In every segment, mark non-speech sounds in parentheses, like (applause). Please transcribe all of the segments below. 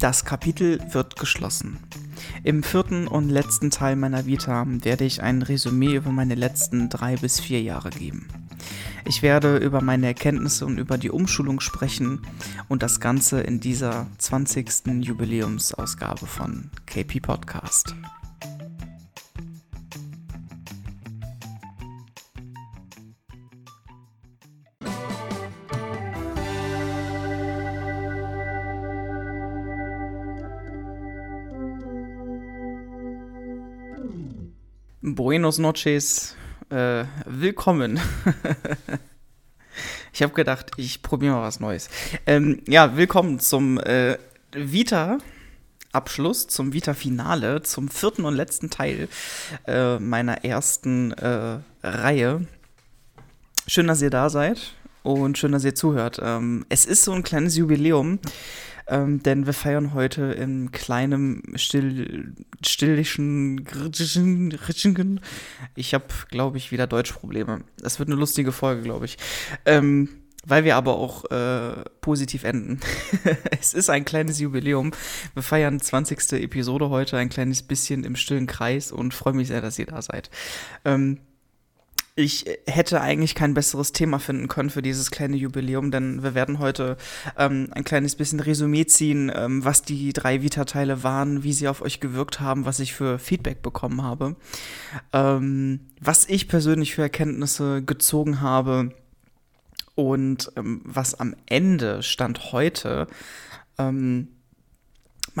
Das Kapitel wird geschlossen. Im vierten und letzten Teil meiner Vita werde ich ein Resümee über meine letzten drei bis vier Jahre geben. Ich werde über meine Erkenntnisse und über die Umschulung sprechen und das Ganze in dieser 20. Jubiläumsausgabe von KP Podcast. Buenos noches, äh, willkommen. (laughs) ich habe gedacht, ich probiere mal was Neues. Ähm, ja, willkommen zum äh, Vita-Abschluss, zum Vita-Finale, zum vierten und letzten Teil äh, meiner ersten äh, Reihe. Schön, dass ihr da seid und schön, dass ihr zuhört. Ähm, es ist so ein kleines Jubiläum ähm, denn wir feiern heute in kleinem, still, stillischen, ich habe, glaube ich, wieder Deutschprobleme. Das wird eine lustige Folge, glaube ich. Ähm, weil wir aber auch äh, positiv enden. (laughs) es ist ein kleines Jubiläum. Wir feiern 20. Episode heute, ein kleines bisschen im stillen Kreis und freue mich sehr, dass ihr da seid. Ähm, ich hätte eigentlich kein besseres Thema finden können für dieses kleine Jubiläum, denn wir werden heute ähm, ein kleines bisschen Resümee ziehen, ähm, was die drei Vita-Teile waren, wie sie auf euch gewirkt haben, was ich für Feedback bekommen habe, ähm, was ich persönlich für Erkenntnisse gezogen habe und ähm, was am Ende stand heute ähm,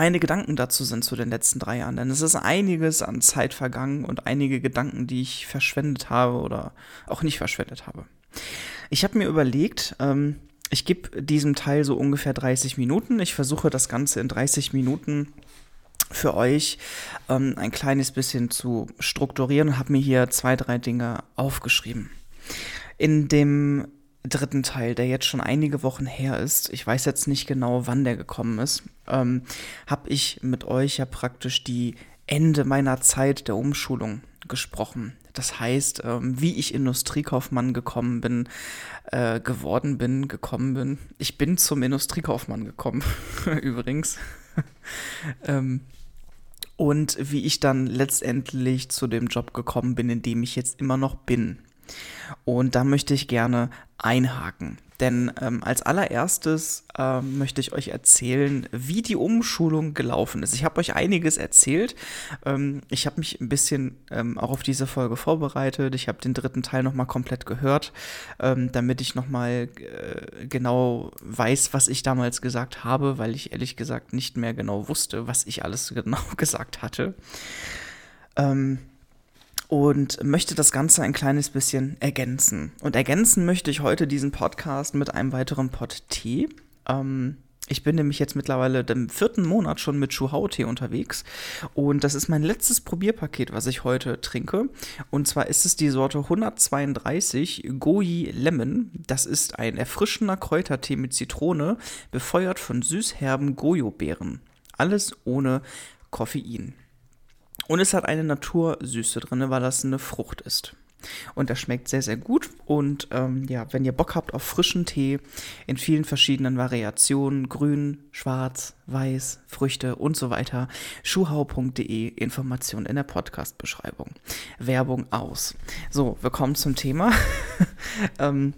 meine Gedanken dazu sind zu den letzten drei Jahren. Denn es ist einiges an Zeit vergangen und einige Gedanken, die ich verschwendet habe oder auch nicht verschwendet habe. Ich habe mir überlegt, ähm, ich gebe diesem Teil so ungefähr 30 Minuten. Ich versuche das Ganze in 30 Minuten für euch ähm, ein kleines bisschen zu strukturieren und habe mir hier zwei, drei Dinge aufgeschrieben. In dem dritten Teil, der jetzt schon einige Wochen her ist, ich weiß jetzt nicht genau, wann der gekommen ist, ähm, habe ich mit euch ja praktisch die Ende meiner Zeit der Umschulung gesprochen. Das heißt, ähm, wie ich Industriekaufmann gekommen bin, äh, geworden bin, gekommen bin. Ich bin zum Industriekaufmann gekommen, (laughs) übrigens. (laughs) ähm, und wie ich dann letztendlich zu dem Job gekommen bin, in dem ich jetzt immer noch bin. Und da möchte ich gerne einhaken. Denn ähm, als allererstes ähm, möchte ich euch erzählen, wie die Umschulung gelaufen ist. Ich habe euch einiges erzählt. Ähm, ich habe mich ein bisschen ähm, auch auf diese Folge vorbereitet. Ich habe den dritten Teil nochmal komplett gehört, ähm, damit ich nochmal äh, genau weiß, was ich damals gesagt habe, weil ich ehrlich gesagt nicht mehr genau wusste, was ich alles (laughs) genau gesagt hatte. Ähm, und möchte das Ganze ein kleines bisschen ergänzen. Und ergänzen möchte ich heute diesen Podcast mit einem weiteren Pot Tee. Ähm, ich bin nämlich jetzt mittlerweile im vierten Monat schon mit Schuhau-Tee unterwegs. Und das ist mein letztes Probierpaket, was ich heute trinke. Und zwar ist es die Sorte 132 Goji Lemon. Das ist ein erfrischender Kräutertee mit Zitrone, befeuert von süßherben Gojo-Beeren. Alles ohne Koffein. Und es hat eine Natursüße drin, weil das eine Frucht ist. Und das schmeckt sehr, sehr gut. Und ähm, ja, wenn ihr Bock habt auf frischen Tee in vielen verschiedenen Variationen, grün, schwarz, weiß, Früchte und so weiter, schuhau.de, Information in der Podcast-Beschreibung. Werbung aus. So, wir kommen zum Thema. (laughs) ähm,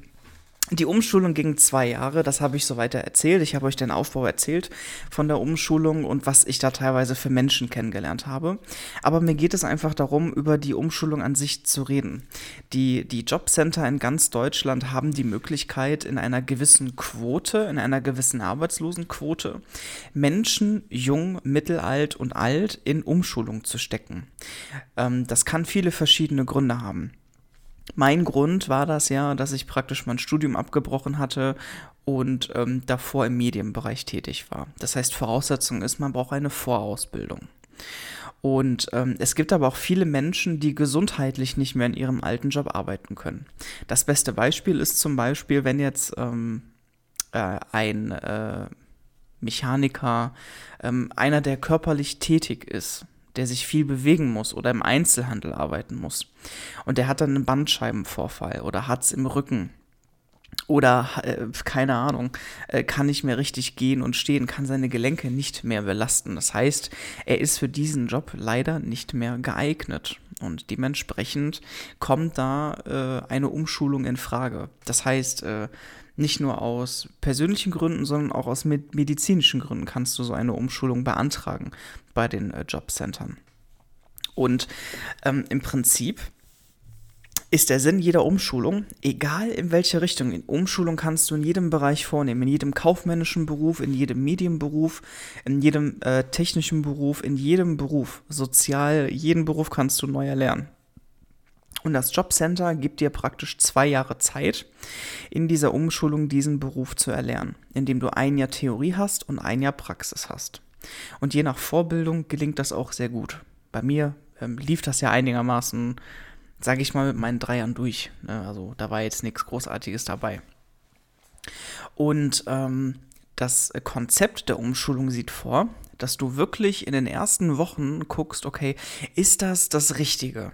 die Umschulung ging zwei Jahre, das habe ich so weiter erzählt. Ich habe euch den Aufbau erzählt von der Umschulung und was ich da teilweise für Menschen kennengelernt habe. Aber mir geht es einfach darum, über die Umschulung an sich zu reden. Die, die Jobcenter in ganz Deutschland haben die Möglichkeit, in einer gewissen Quote, in einer gewissen Arbeitslosenquote, Menschen, jung, mittelalt und alt, in Umschulung zu stecken. Ähm, das kann viele verschiedene Gründe haben. Mein Grund war das ja, dass ich praktisch mein Studium abgebrochen hatte und ähm, davor im Medienbereich tätig war. Das heißt, Voraussetzung ist, man braucht eine Vorausbildung. Und ähm, es gibt aber auch viele Menschen, die gesundheitlich nicht mehr in ihrem alten Job arbeiten können. Das beste Beispiel ist zum Beispiel, wenn jetzt ähm, äh, ein äh, Mechaniker, ähm, einer, der körperlich tätig ist, der sich viel bewegen muss oder im Einzelhandel arbeiten muss. Und der hat dann einen Bandscheibenvorfall oder hat es im Rücken oder äh, keine Ahnung, äh, kann nicht mehr richtig gehen und stehen, kann seine Gelenke nicht mehr belasten. Das heißt, er ist für diesen Job leider nicht mehr geeignet und dementsprechend kommt da äh, eine Umschulung in Frage. Das heißt, äh, nicht nur aus persönlichen Gründen, sondern auch aus medizinischen Gründen kannst du so eine Umschulung beantragen bei den äh, Jobcentern. Und ähm, im Prinzip ist der Sinn jeder Umschulung, egal in welche Richtung. In Umschulung kannst du in jedem Bereich vornehmen, in jedem kaufmännischen Beruf, in jedem Medienberuf, in jedem äh, technischen Beruf, in jedem Beruf, sozial, jeden Beruf kannst du neu erlernen. Und das Jobcenter gibt dir praktisch zwei Jahre Zeit, in dieser Umschulung diesen Beruf zu erlernen, indem du ein Jahr Theorie hast und ein Jahr Praxis hast. Und je nach Vorbildung gelingt das auch sehr gut. Bei mir ähm, lief das ja einigermaßen sage ich mal, mit meinen Dreiern durch. Ne? Also da war jetzt nichts Großartiges dabei. Und ähm, das Konzept der Umschulung sieht vor, dass du wirklich in den ersten Wochen guckst, okay, ist das das Richtige?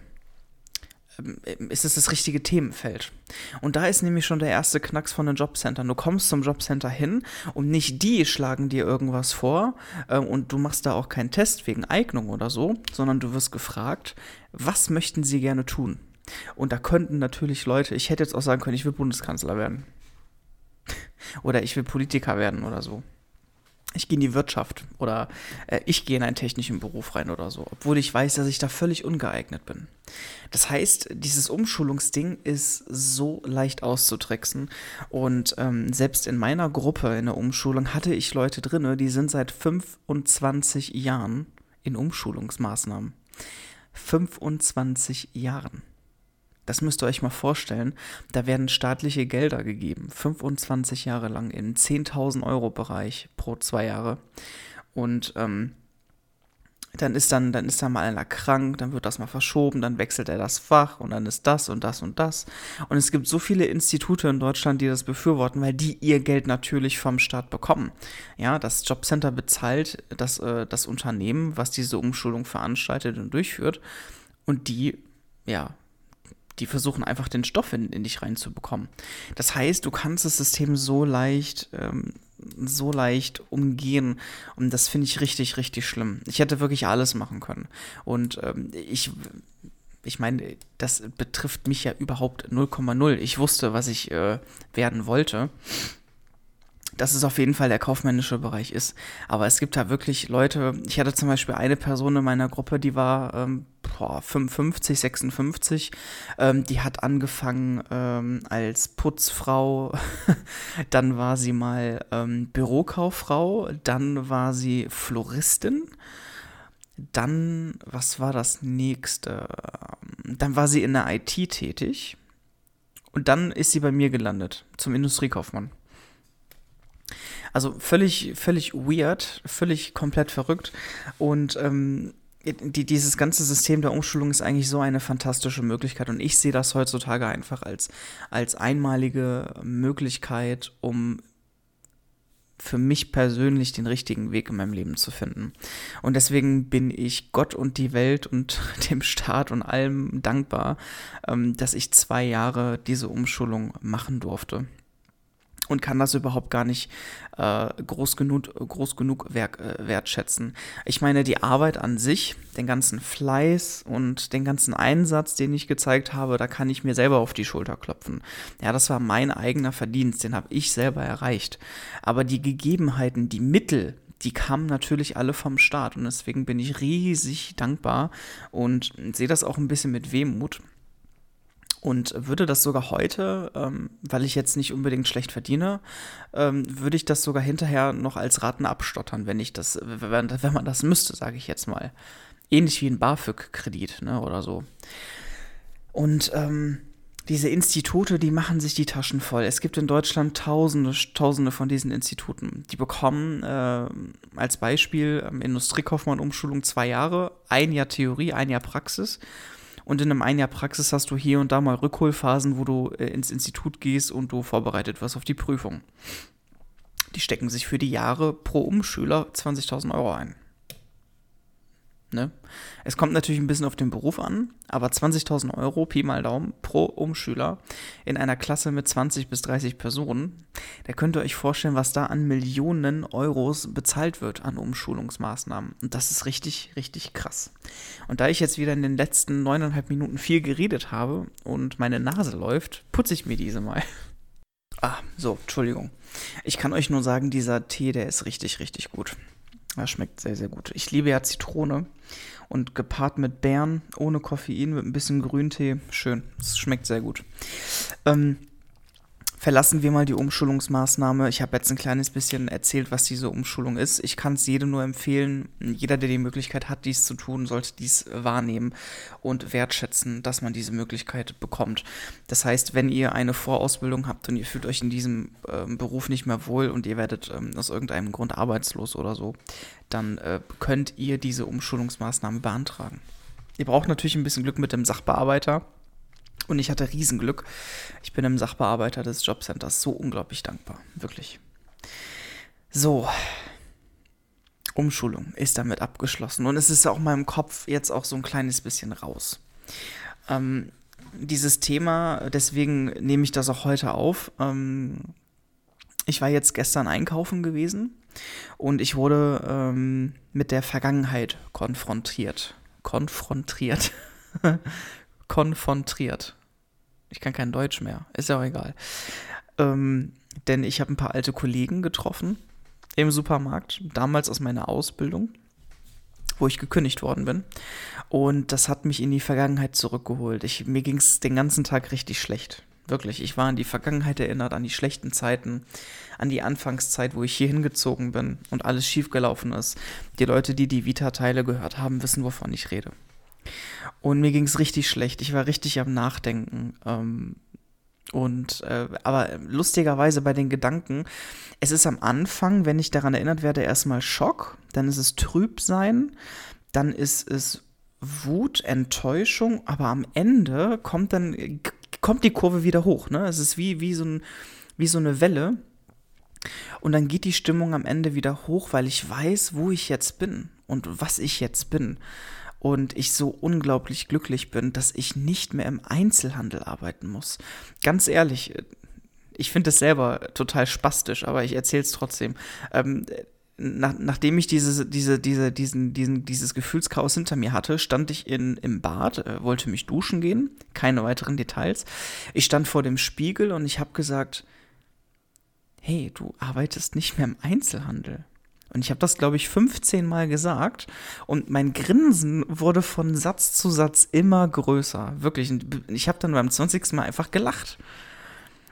Ähm, ist es das richtige Themenfeld. Und da ist nämlich schon der erste Knacks von den Jobcentern. Du kommst zum Jobcenter hin und nicht die schlagen dir irgendwas vor äh, und du machst da auch keinen Test wegen Eignung oder so, sondern du wirst gefragt, was möchten sie gerne tun? Und da könnten natürlich Leute, ich hätte jetzt auch sagen können, ich will Bundeskanzler werden. oder ich will Politiker werden oder so ich gehe in die Wirtschaft oder äh, ich gehe in einen technischen Beruf rein oder so, obwohl ich weiß, dass ich da völlig ungeeignet bin. Das heißt, dieses Umschulungsding ist so leicht auszutricksen und ähm, selbst in meiner Gruppe in der Umschulung hatte ich Leute drin, die sind seit 25 Jahren in Umschulungsmaßnahmen. 25 Jahren. Das müsst ihr euch mal vorstellen. Da werden staatliche Gelder gegeben, 25 Jahre lang im 10.000 Euro Bereich pro zwei Jahre. Und ähm, dann ist dann, dann ist da mal einer krank, dann wird das mal verschoben, dann wechselt er das Fach und dann ist das und das und das. Und es gibt so viele Institute in Deutschland, die das befürworten, weil die ihr Geld natürlich vom Staat bekommen. Ja, das Jobcenter bezahlt das, äh, das Unternehmen, was diese Umschulung veranstaltet und durchführt. Und die, ja, die versuchen einfach den Stoff in, in dich reinzubekommen. Das heißt, du kannst das System so leicht, ähm, so leicht umgehen. Und das finde ich richtig, richtig schlimm. Ich hätte wirklich alles machen können. Und ähm, ich ich meine, das betrifft mich ja überhaupt 0,0. Ich wusste, was ich äh, werden wollte dass es auf jeden Fall der kaufmännische Bereich ist. Aber es gibt da wirklich Leute, ich hatte zum Beispiel eine Person in meiner Gruppe, die war ähm, boah, 55, 56, ähm, die hat angefangen ähm, als Putzfrau, (laughs) dann war sie mal ähm, Bürokauffrau, dann war sie Floristin. Dann, was war das nächste? Dann war sie in der IT tätig. Und dann ist sie bei mir gelandet, zum Industriekaufmann. Also völlig, völlig weird, völlig komplett verrückt. Und ähm, die, dieses ganze System der Umschulung ist eigentlich so eine fantastische Möglichkeit. Und ich sehe das heutzutage einfach als, als einmalige Möglichkeit, um für mich persönlich den richtigen Weg in meinem Leben zu finden. Und deswegen bin ich Gott und die Welt und (laughs) dem Staat und allem dankbar, ähm, dass ich zwei Jahre diese Umschulung machen durfte und kann das überhaupt gar nicht äh, groß genug, groß genug werk, äh, wertschätzen. Ich meine, die Arbeit an sich, den ganzen Fleiß und den ganzen Einsatz, den ich gezeigt habe, da kann ich mir selber auf die Schulter klopfen. Ja, das war mein eigener Verdienst, den habe ich selber erreicht. Aber die Gegebenheiten, die Mittel, die kamen natürlich alle vom Staat und deswegen bin ich riesig dankbar und sehe das auch ein bisschen mit Wehmut und würde das sogar heute, ähm, weil ich jetzt nicht unbedingt schlecht verdiene, ähm, würde ich das sogar hinterher noch als Raten abstottern, wenn ich das, wenn, wenn man das müsste, sage ich jetzt mal. Ähnlich wie ein BAföG-Kredit, ne, oder so. Und ähm, diese Institute, die machen sich die Taschen voll. Es gibt in Deutschland tausende, tausende von diesen Instituten. Die bekommen äh, als Beispiel ähm, Industriekaufmann-Umschulung zwei Jahre, ein Jahr Theorie, ein Jahr Praxis und in einem ein Jahr Praxis hast du hier und da mal Rückholphasen, wo du äh, ins Institut gehst und du vorbereitet wirst auf die Prüfung. Die stecken sich für die Jahre pro Umschüler 20.000 Euro ein. Ne? Es kommt natürlich ein bisschen auf den Beruf an, aber 20.000 Euro, Pi mal Daumen, pro Umschüler in einer Klasse mit 20 bis 30 Personen, da könnt ihr euch vorstellen, was da an Millionen Euros bezahlt wird an Umschulungsmaßnahmen. Und das ist richtig, richtig krass. Und da ich jetzt wieder in den letzten neuneinhalb Minuten viel geredet habe und meine Nase läuft, putze ich mir diese mal. Ah, so, Entschuldigung. Ich kann euch nur sagen, dieser Tee, der ist richtig, richtig gut. Ja, schmeckt sehr, sehr gut. Ich liebe ja Zitrone und gepaart mit Beeren, ohne Koffein, mit ein bisschen Grüntee. Schön. Es schmeckt sehr gut. Ähm, verlassen wir mal die Umschulungsmaßnahme. Ich habe jetzt ein kleines bisschen erzählt, was diese Umschulung ist. Ich kann es jedem nur empfehlen. Jeder, der die Möglichkeit hat, dies zu tun, sollte dies wahrnehmen und wertschätzen, dass man diese Möglichkeit bekommt. Das heißt, wenn ihr eine Vorausbildung habt und ihr fühlt euch in diesem äh, Beruf nicht mehr wohl und ihr werdet ähm, aus irgendeinem Grund arbeitslos oder so, dann äh, könnt ihr diese Umschulungsmaßnahme beantragen. Ihr braucht natürlich ein bisschen Glück mit dem Sachbearbeiter und ich hatte Riesenglück. Ich bin dem Sachbearbeiter des Jobcenters so unglaublich dankbar. Wirklich. So. Umschulung ist damit abgeschlossen. Und es ist auch in meinem Kopf jetzt auch so ein kleines bisschen raus. Ähm, dieses Thema, deswegen nehme ich das auch heute auf. Ähm, ich war jetzt gestern einkaufen gewesen und ich wurde ähm, mit der Vergangenheit konfrontiert. Konfrontiert. (laughs) konfrontiert. Ich kann kein Deutsch mehr. Ist ja auch egal. Ähm, denn ich habe ein paar alte Kollegen getroffen im Supermarkt, damals aus meiner Ausbildung, wo ich gekündigt worden bin. Und das hat mich in die Vergangenheit zurückgeholt. Ich, mir ging es den ganzen Tag richtig schlecht. Wirklich, ich war an die Vergangenheit erinnert, an die schlechten Zeiten, an die Anfangszeit, wo ich hier hingezogen bin und alles schiefgelaufen ist. Die Leute, die die Vita-Teile gehört haben, wissen, wovon ich rede. Und mir ging es richtig schlecht. Ich war richtig am Nachdenken. Ähm, und äh, aber lustigerweise bei den Gedanken, es ist am Anfang, wenn ich daran erinnert werde, erstmal Schock, dann ist es Trübsein, dann ist es Wut, Enttäuschung, aber am Ende kommt dann kommt die Kurve wieder hoch. Ne? Es ist wie, wie, so ein, wie so eine Welle. Und dann geht die Stimmung am Ende wieder hoch, weil ich weiß, wo ich jetzt bin und was ich jetzt bin und ich so unglaublich glücklich bin, dass ich nicht mehr im Einzelhandel arbeiten muss. Ganz ehrlich, ich finde es selber total spastisch, aber ich erzähle es trotzdem. Ähm, nach, nachdem ich diese, diese, diese, diesen, diesen, dieses Gefühlschaos hinter mir hatte, stand ich in, im Bad, äh, wollte mich duschen gehen, keine weiteren Details. Ich stand vor dem Spiegel und ich habe gesagt, hey, du arbeitest nicht mehr im Einzelhandel. Und ich habe das, glaube ich, 15 Mal gesagt. Und mein Grinsen wurde von Satz zu Satz immer größer. Wirklich. Ich habe dann beim 20. Mal einfach gelacht.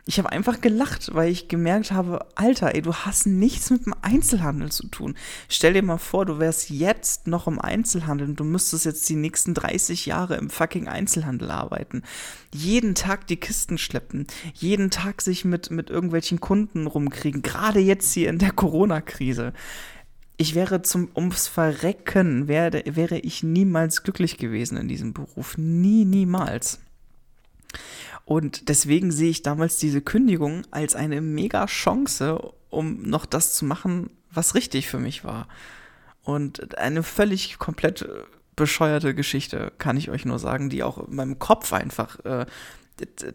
Ich habe einfach gelacht, weil ich gemerkt habe, Alter, ey, du hast nichts mit dem Einzelhandel zu tun. Stell dir mal vor, du wärst jetzt noch im Einzelhandel und du müsstest jetzt die nächsten 30 Jahre im fucking Einzelhandel arbeiten. Jeden Tag die Kisten schleppen, jeden Tag sich mit, mit irgendwelchen Kunden rumkriegen, gerade jetzt hier in der Corona-Krise. Ich wäre zum ums Verrecken, wäre, wäre ich niemals glücklich gewesen in diesem Beruf. Nie, niemals. Und deswegen sehe ich damals diese Kündigung als eine mega Chance, um noch das zu machen, was richtig für mich war. Und eine völlig komplett bescheuerte Geschichte, kann ich euch nur sagen, die auch in meinem Kopf einfach äh,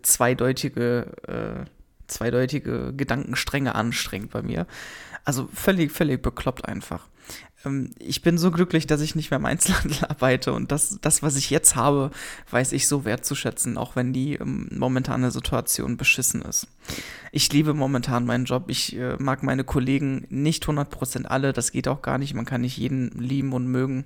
zweideutige, äh, zweideutige Gedankenstränge anstrengt bei mir. Also völlig, völlig bekloppt einfach. Ähm, ich bin so glücklich, dass ich nicht mehr im Einzelhandel (laughs) arbeite und das, das, was ich jetzt habe, weiß ich so wertzuschätzen, auch wenn die ähm, momentane Situation beschissen ist. Ich liebe momentan meinen Job. Ich äh, mag meine Kollegen nicht 100% alle. Das geht auch gar nicht. Man kann nicht jeden lieben und mögen.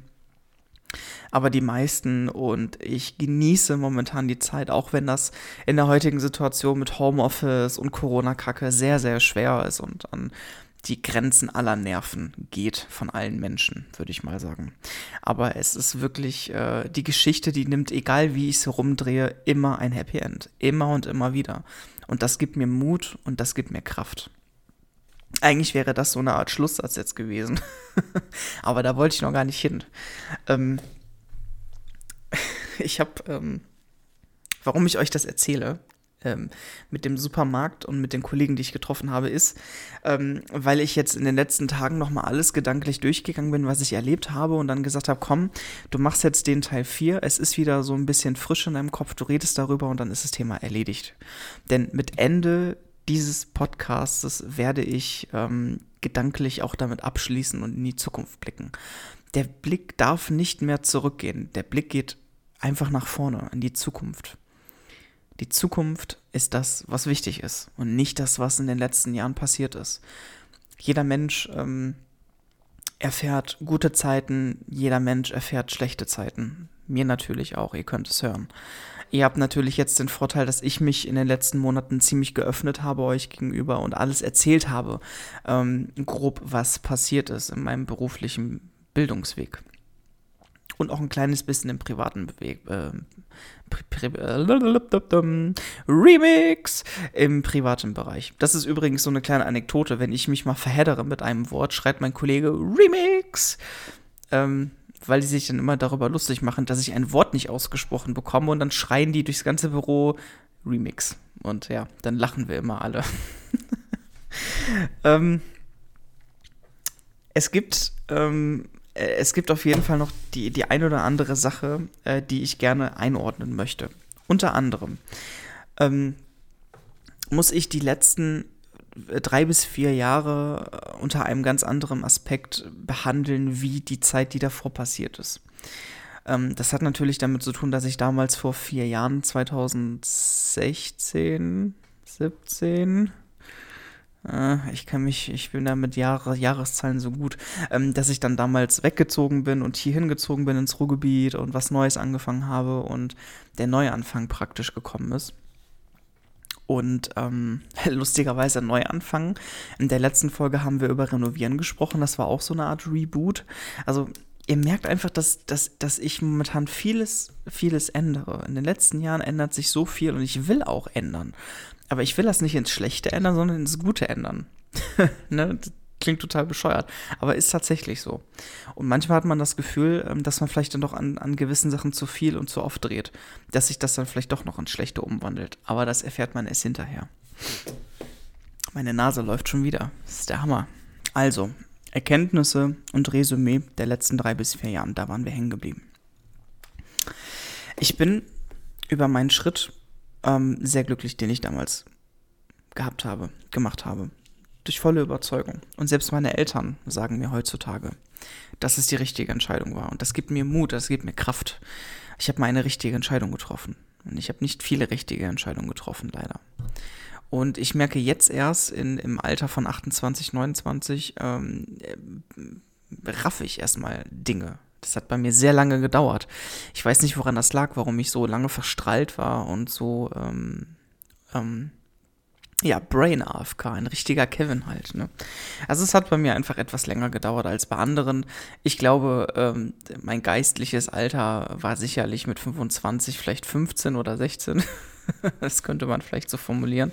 Aber die meisten und ich genieße momentan die Zeit, auch wenn das in der heutigen Situation mit Homeoffice und Corona-Kacke sehr, sehr schwer ist und an die Grenzen aller Nerven geht von allen Menschen, würde ich mal sagen. Aber es ist wirklich äh, die Geschichte, die nimmt, egal wie ich es rumdrehe, immer ein Happy End. Immer und immer wieder. Und das gibt mir Mut und das gibt mir Kraft. Eigentlich wäre das so eine Art Schlusssatz jetzt gewesen. (laughs) Aber da wollte ich noch gar nicht hin. Ähm, (laughs) ich habe, ähm, warum ich euch das erzähle, ähm, mit dem Supermarkt und mit den Kollegen, die ich getroffen habe, ist, ähm, weil ich jetzt in den letzten Tagen nochmal alles gedanklich durchgegangen bin, was ich erlebt habe und dann gesagt habe, komm, du machst jetzt den Teil 4, es ist wieder so ein bisschen frisch in deinem Kopf, du redest darüber und dann ist das Thema erledigt. Denn mit Ende dieses Podcasts werde ich ähm, gedanklich auch damit abschließen und in die Zukunft blicken. Der Blick darf nicht mehr zurückgehen, der Blick geht einfach nach vorne, in die Zukunft. Die Zukunft ist das, was wichtig ist und nicht das, was in den letzten Jahren passiert ist. Jeder Mensch ähm, erfährt gute Zeiten, jeder Mensch erfährt schlechte Zeiten. Mir natürlich auch, ihr könnt es hören. Ihr habt natürlich jetzt den Vorteil, dass ich mich in den letzten Monaten ziemlich geöffnet habe euch gegenüber und alles erzählt habe, ähm, grob was passiert ist in meinem beruflichen Bildungsweg und auch ein kleines bisschen im privaten Beweg äh, Remix im privaten Bereich. Das ist übrigens so eine kleine Anekdote. Wenn ich mich mal verheddere mit einem Wort, schreibt mein Kollege Remix. Ähm, weil die sich dann immer darüber lustig machen, dass ich ein Wort nicht ausgesprochen bekomme und dann schreien die durchs ganze Büro Remix. Und ja, dann lachen wir immer alle. (laughs) ähm, es gibt ähm, äh, es gibt auf jeden Fall noch die, die ein oder andere Sache, äh, die ich gerne einordnen möchte. Unter anderem ähm, muss ich die letzten äh, drei bis vier Jahre äh, unter einem ganz anderen Aspekt behandeln, wie die Zeit, die davor passiert ist. Ähm, das hat natürlich damit zu tun, dass ich damals vor vier Jahren, 2016, 17, äh, ich kann mich, ich bin da mit Jahre, Jahreszahlen so gut, ähm, dass ich dann damals weggezogen bin und hier hingezogen bin ins Ruhrgebiet und was Neues angefangen habe und der Neuanfang praktisch gekommen ist. Und ähm, (laughs) lustigerweise Neuanfang. In der letzten Folge haben wir über Renovieren gesprochen. Das war auch so eine Art Reboot. Also ihr merkt einfach, dass, dass, dass ich momentan vieles, vieles ändere. In den letzten Jahren ändert sich so viel und ich will auch ändern. Aber ich will das nicht ins Schlechte ändern, sondern ins Gute ändern. (laughs) ne? Klingt total bescheuert, aber ist tatsächlich so. Und manchmal hat man das Gefühl, ähm, dass man vielleicht dann doch an, an gewissen Sachen zu viel und zu oft dreht, dass sich das dann vielleicht doch noch ins Schlechte umwandelt. Aber das erfährt man erst hinterher. Meine Nase läuft schon wieder. Das ist der Hammer. Also, Erkenntnisse und Resümee der letzten drei bis vier Jahren, da waren wir hängen geblieben. Ich bin über meinen Schritt ähm, sehr glücklich, den ich damals gehabt habe, gemacht habe. Durch volle Überzeugung. Und selbst meine Eltern sagen mir heutzutage, dass es die richtige Entscheidung war. Und das gibt mir Mut, das gibt mir Kraft. Ich habe meine richtige Entscheidung getroffen. Und ich habe nicht viele richtige Entscheidungen getroffen, leider. Und ich merke jetzt erst in, im Alter von 28, 29, ähm, äh, raff ich erstmal Dinge. Das hat bei mir sehr lange gedauert. Ich weiß nicht, woran das lag, warum ich so lange verstrahlt war und so, ähm, ähm, ja, Brain AFK, ein richtiger Kevin halt. Ne? Also es hat bei mir einfach etwas länger gedauert als bei anderen. Ich glaube, ähm, mein geistliches Alter war sicherlich mit 25, vielleicht 15 oder 16. (laughs) das könnte man vielleicht so formulieren,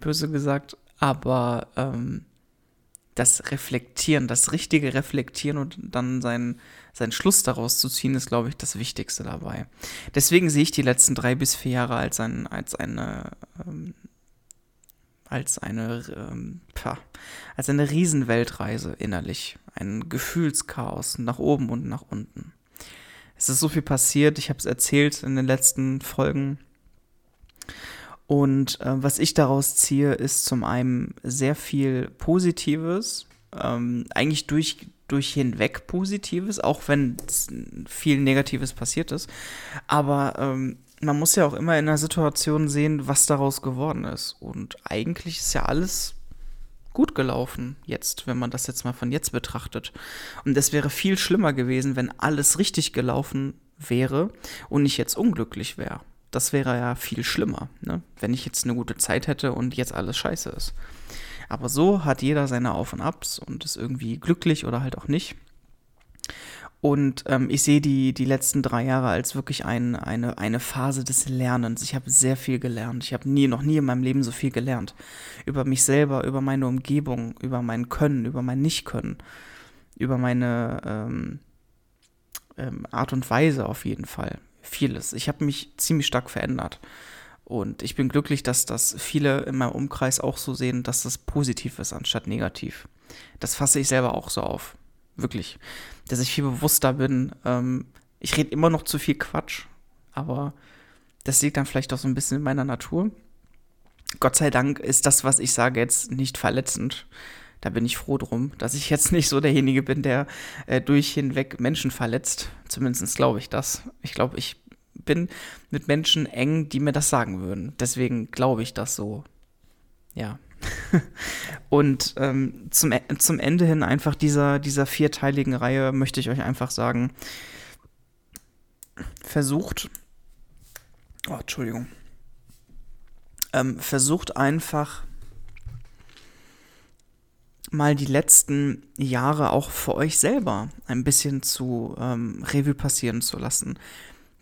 böse gesagt. Aber ähm, das Reflektieren, das richtige Reflektieren und dann seinen, seinen Schluss daraus zu ziehen, ist, glaube ich, das Wichtigste dabei. Deswegen sehe ich die letzten drei bis vier Jahre als, ein, als eine, ähm, als eine, ähm, pah, als eine Riesenweltreise innerlich. Ein Gefühlschaos nach oben und nach unten. Es ist so viel passiert, ich habe es erzählt in den letzten Folgen. Und äh, was ich daraus ziehe, ist zum einen sehr viel Positives, ähm, eigentlich durch, durch hinweg Positives, auch wenn viel Negatives passiert ist. Aber ähm, man muss ja auch immer in einer Situation sehen, was daraus geworden ist. Und eigentlich ist ja alles gut gelaufen jetzt, wenn man das jetzt mal von jetzt betrachtet. Und es wäre viel schlimmer gewesen, wenn alles richtig gelaufen wäre und ich jetzt unglücklich wäre. Das wäre ja viel schlimmer, ne? wenn ich jetzt eine gute Zeit hätte und jetzt alles scheiße ist. Aber so hat jeder seine Auf und Abs und ist irgendwie glücklich oder halt auch nicht. Und ähm, ich sehe die, die letzten drei Jahre als wirklich ein, eine, eine Phase des Lernens. Ich habe sehr viel gelernt. Ich habe nie, noch nie in meinem Leben so viel gelernt. Über mich selber, über meine Umgebung, über mein Können, über mein Nicht-Können, über meine ähm, ähm, Art und Weise auf jeden Fall vieles. Ich habe mich ziemlich stark verändert. Und ich bin glücklich, dass das viele in meinem Umkreis auch so sehen, dass das positiv ist anstatt negativ. Das fasse ich selber auch so auf. Wirklich. Dass ich viel bewusster bin. Ähm, ich rede immer noch zu viel Quatsch, aber das liegt dann vielleicht auch so ein bisschen in meiner Natur. Gott sei Dank ist das, was ich sage, jetzt nicht verletzend. Da bin ich froh drum, dass ich jetzt nicht so derjenige bin, der äh, durch hinweg Menschen verletzt. Zumindest glaube ich das. Ich glaube, ich bin mit Menschen eng, die mir das sagen würden. Deswegen glaube ich das so. Ja. (laughs) Und ähm, zum, e-, zum Ende hin einfach dieser, dieser vierteiligen Reihe möchte ich euch einfach sagen, versucht, oh, Entschuldigung, ähm, versucht einfach mal die letzten Jahre auch für euch selber ein bisschen zu ähm, Revue passieren zu lassen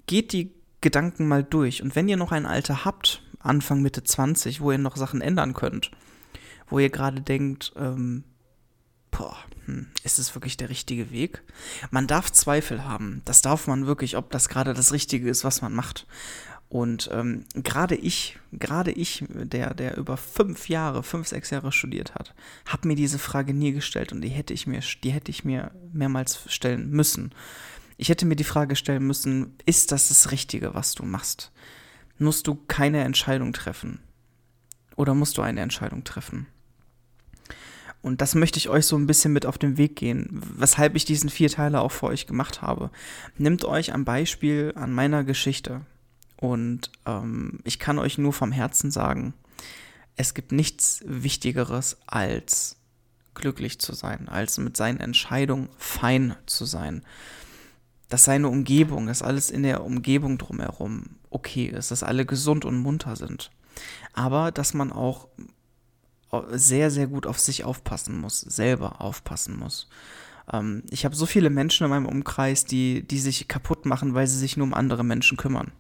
geht die Gedanken mal durch. Und wenn ihr noch ein Alter habt, Anfang, Mitte 20, wo ihr noch Sachen ändern könnt, wo ihr gerade denkt, ähm, boah, hm, ist es wirklich der richtige Weg? Man darf Zweifel haben. Das darf man wirklich, ob das gerade das Richtige ist, was man macht. Und ähm, gerade ich, gerade ich, der, der über fünf Jahre, fünf, sechs Jahre studiert hat, habe mir diese Frage nie gestellt und die hätte ich mir, die hätte ich mir mehrmals stellen müssen. Ich hätte mir die Frage stellen müssen, ist das das Richtige, was du machst? Musst du keine Entscheidung treffen? Oder musst du eine Entscheidung treffen? Und das möchte ich euch so ein bisschen mit auf den Weg gehen, weshalb ich diesen vier Teile auch für euch gemacht habe. Nimmt euch ein Beispiel an meiner Geschichte. Und ähm, ich kann euch nur vom Herzen sagen, es gibt nichts Wichtigeres als glücklich zu sein, als mit seinen Entscheidungen fein zu sein dass seine Umgebung, dass alles in der Umgebung drumherum okay ist, dass alle gesund und munter sind. Aber dass man auch sehr, sehr gut auf sich aufpassen muss, selber aufpassen muss. Ähm, ich habe so viele Menschen in meinem Umkreis, die, die sich kaputt machen, weil sie sich nur um andere Menschen kümmern.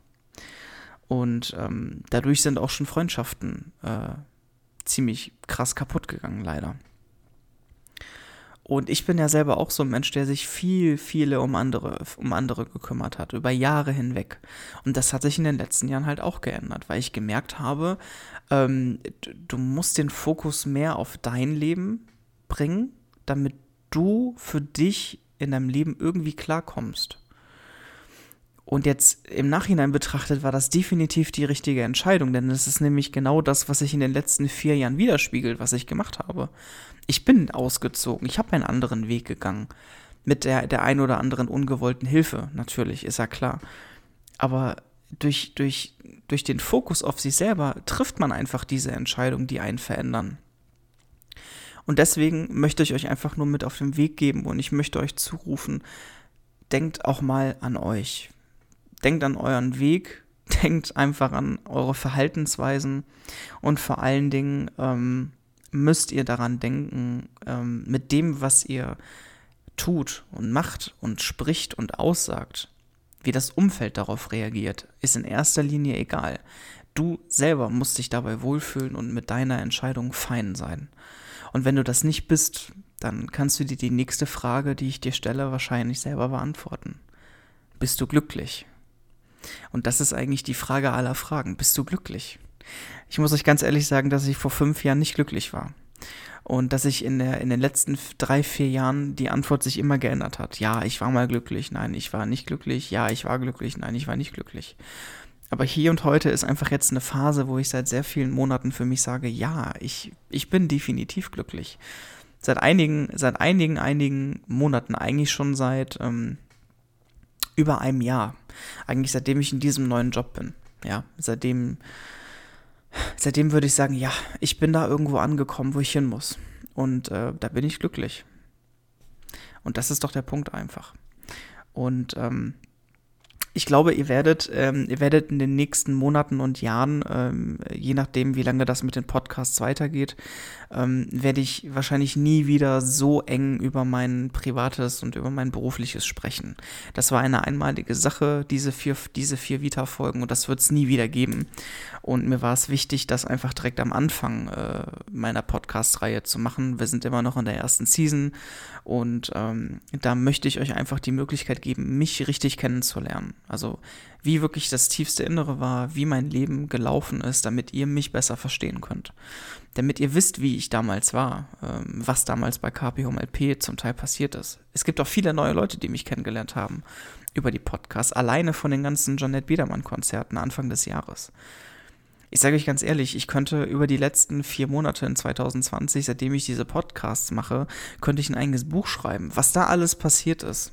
Und ähm, dadurch sind auch schon Freundschaften äh, ziemlich krass kaputt gegangen, leider. Und ich bin ja selber auch so ein Mensch, der sich viel, viele um andere, um andere gekümmert hat, über Jahre hinweg. Und das hat sich in den letzten Jahren halt auch geändert, weil ich gemerkt habe, ähm, du musst den Fokus mehr auf dein Leben bringen, damit du für dich in deinem Leben irgendwie klarkommst. Und jetzt im Nachhinein betrachtet war das definitiv die richtige Entscheidung, denn es ist nämlich genau das, was sich in den letzten vier Jahren widerspiegelt, was ich gemacht habe. Ich bin ausgezogen, ich habe einen anderen Weg gegangen. Mit der, der ein oder anderen ungewollten Hilfe, natürlich, ist ja klar. Aber durch, durch, durch den Fokus auf sich selber trifft man einfach diese Entscheidungen, die einen verändern. Und deswegen möchte ich euch einfach nur mit auf den Weg geben und ich möchte euch zurufen, denkt auch mal an euch. Denkt an euren Weg, (laughs) denkt einfach an eure Verhaltensweisen und vor allen Dingen ähm, müsst ihr daran denken, ähm, mit dem, was ihr tut und macht und spricht und aussagt, wie das Umfeld darauf reagiert, ist in erster Linie egal. Du selber musst dich dabei wohlfühlen und mit deiner Entscheidung fein sein. Und wenn du das nicht bist, dann kannst du dir die nächste Frage, die ich dir stelle, wahrscheinlich selber beantworten. Bist du glücklich? Und das ist eigentlich die Frage aller Fragen. Bist du glücklich? Ich muss euch ganz ehrlich sagen, dass ich vor fünf Jahren nicht glücklich war. Und dass sich in, der, in den letzten drei, vier Jahren die Antwort sich immer geändert hat. Ja, ich war mal glücklich, nein, ich war nicht glücklich, ja, ich war glücklich, nein, ich war nicht glücklich. Aber hier und heute ist einfach jetzt eine Phase, wo ich seit sehr vielen Monaten für mich sage, ja, ich, ich bin definitiv glücklich. Seit einigen, seit einigen, einigen Monaten, eigentlich schon seit ähm, über einem Jahr. Eigentlich seitdem ich in diesem neuen Job bin. Ja, seitdem seitdem würde ich sagen, ja, ich bin da irgendwo angekommen, wo ich hin muss. Und äh, da bin ich glücklich. Und das ist doch der Punkt einfach. Und ähm, ich glaube, ihr werdet, ähm, ihr werdet in den nächsten Monaten und Jahren, ähm, je nachdem, wie lange das mit den Podcasts weitergeht, ähm, werde ich wahrscheinlich nie wieder so eng über mein privates und über mein berufliches sprechen. Das war eine einmalige Sache, diese vier, diese vier Vita-Folgen, und das wird es nie wieder geben. Und mir war es wichtig, das einfach direkt am Anfang äh, meiner Podcast-Reihe zu machen. Wir sind immer noch in der ersten Season und ähm, da möchte ich euch einfach die Möglichkeit geben, mich richtig kennenzulernen Also wie wirklich das tiefste Innere war, wie mein Leben gelaufen ist, damit ihr mich besser verstehen könnt. Damit ihr wisst, wie ich damals war, ähm, was damals bei KP Home LP zum Teil passiert ist. Es gibt auch viele neue Leute, die mich kennengelernt haben über die Podcasts, alleine von den ganzen Jeanette Biedermann-Konzerten Anfang des Jahres. Ich sage euch ganz ehrlich, ich könnte über die letzten vier Monate in 2020, seitdem ich diese Podcasts mache, könnte ich ein eigenes Buch schreiben, was da alles passiert ist.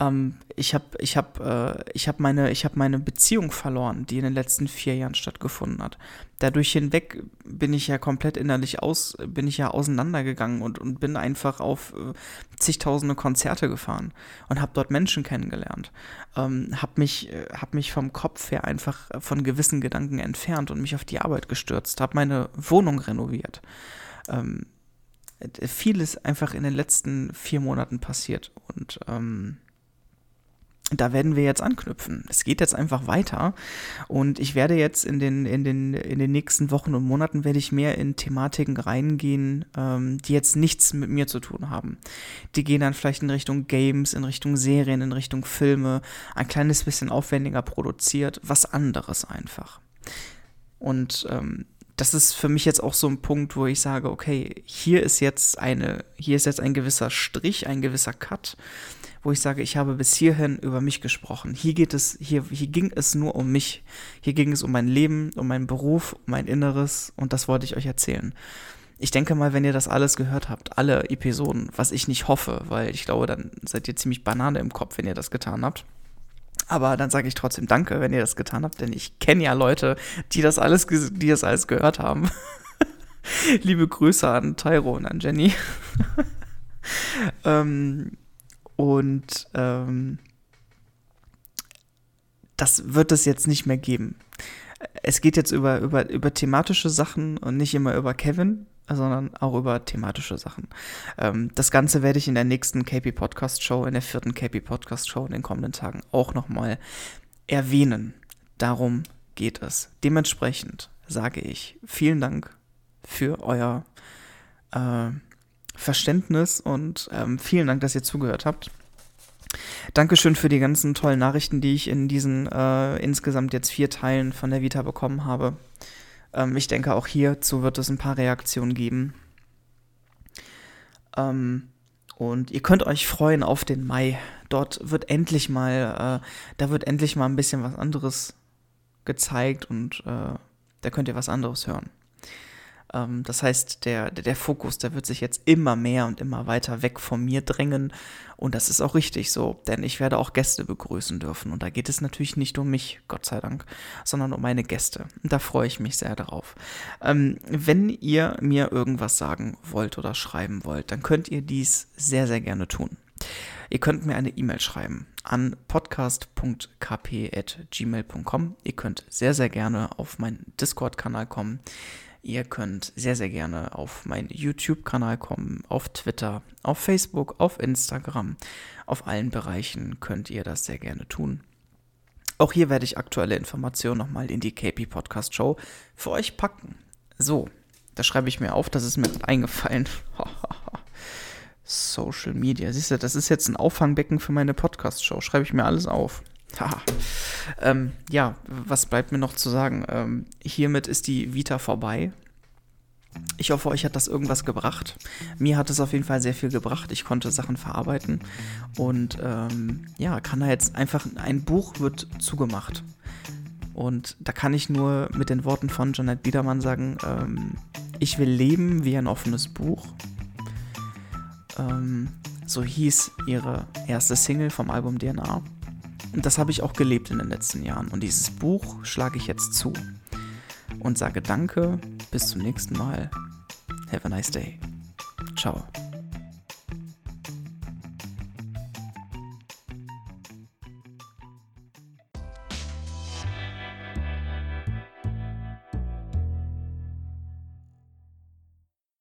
Ähm, ich habe ich hab, äh, ich hab meine, hab meine Beziehung verloren, die in den letzten vier Jahren stattgefunden hat. Dadurch hinweg bin ich ja komplett innerlich aus, bin ich ja auseinandergegangen und, und bin einfach auf äh, zigtausende Konzerte gefahren und habe dort Menschen kennengelernt. Ähm, habe mich, äh, hab mich vom Kopf her einfach von gewissen Gedanken entfernt und mich auf die Arbeit gestürzt, habe meine Wohnung renoviert. Ähm, vieles einfach in den letzten vier Monaten passiert und ähm, da werden wir jetzt anknüpfen. Es geht jetzt einfach weiter und ich werde jetzt in den, in den, in den nächsten Wochen und Monaten werde ich mehr in Thematiken reingehen, ähm, die jetzt nichts mit mir zu tun haben. Die gehen dann vielleicht in Richtung Games, in Richtung Serien, in Richtung Filme, ein kleines bisschen aufwendiger produziert, was anderes einfach. Und ähm, das ist für mich jetzt auch so ein Punkt, wo ich sage, okay, hier ist jetzt eine, hier ist jetzt ein gewisser Strich, ein gewisser Cut wo ich sage, ich habe bis hierhin über mich gesprochen. Hier geht es, hier, hier ging es nur um mich. Hier ging es um mein Leben, um meinen Beruf, um mein Inneres und das wollte ich euch erzählen. Ich denke mal, wenn ihr das alles gehört habt, alle Episoden, was ich nicht hoffe, weil ich glaube, dann seid ihr ziemlich Banane im Kopf, wenn ihr das getan habt. Aber dann sage ich trotzdem Danke, wenn ihr das getan habt, denn ich kenne ja Leute, die das alles, die das alles gehört haben. (laughs) Liebe Grüße an Tyro und an Jenny. (laughs) ähm, und ähm, das wird es jetzt nicht mehr geben. Es geht jetzt über, über, über thematische Sachen und nicht immer über Kevin, sondern auch über thematische Sachen. Ähm, das Ganze werde ich in der nächsten KP Podcast Show, in der vierten KP Podcast Show in den kommenden Tagen auch nochmal erwähnen. Darum geht es. Dementsprechend sage ich vielen Dank für euer äh, Verständnis und ähm, vielen Dank, dass ihr zugehört habt. Dankeschön für die ganzen tollen Nachrichten, die ich in diesen äh, insgesamt jetzt vier Teilen von der Vita bekommen habe. Ähm, ich denke, auch hierzu wird es ein paar Reaktionen geben. Ähm, und ihr könnt euch freuen auf den Mai. Dort wird endlich mal, äh, da wird endlich mal ein bisschen was anderes gezeigt und äh, da könnt ihr was anderes hören. Ähm, das heißt, der, der, der Fokus, der wird sich jetzt immer mehr und immer weiter weg von mir drängen. Und das ist auch richtig so, denn ich werde auch Gäste begrüßen dürfen. Und da geht es natürlich nicht um mich, Gott sei Dank, sondern um meine Gäste. Da freue ich mich sehr darauf. Ähm, wenn ihr mir irgendwas sagen wollt oder schreiben wollt, dann könnt ihr dies sehr, sehr gerne tun. Ihr könnt mir eine E-Mail schreiben an podcast.kp.gmail.com. Ihr könnt sehr, sehr gerne auf meinen Discord-Kanal kommen. Ihr könnt sehr, sehr gerne auf meinen YouTube-Kanal kommen, auf Twitter, auf Facebook, auf Instagram. Auf allen Bereichen könnt ihr das sehr gerne tun. Auch hier werde ich aktuelle Informationen nochmal in die KP Podcast Show für euch packen. So, da schreibe ich mir auf, das ist mir eingefallen. (laughs) Social Media. Siehst du, das ist jetzt ein Auffangbecken für meine Podcast Show. Schreibe ich mir alles auf. Ähm, ja, was bleibt mir noch zu sagen? Ähm, hiermit ist die Vita vorbei. Ich hoffe, euch hat das irgendwas gebracht. Mir hat es auf jeden Fall sehr viel gebracht. Ich konnte Sachen verarbeiten und ähm, ja, kann da jetzt einfach, ein Buch wird zugemacht. Und da kann ich nur mit den Worten von Janet Biedermann sagen, ähm, ich will leben wie ein offenes Buch. Ähm, so hieß ihre erste Single vom Album DNA. Und das habe ich auch gelebt in den letzten Jahren. Und dieses Buch schlage ich jetzt zu und sage Danke, bis zum nächsten Mal. Have a nice day. Ciao.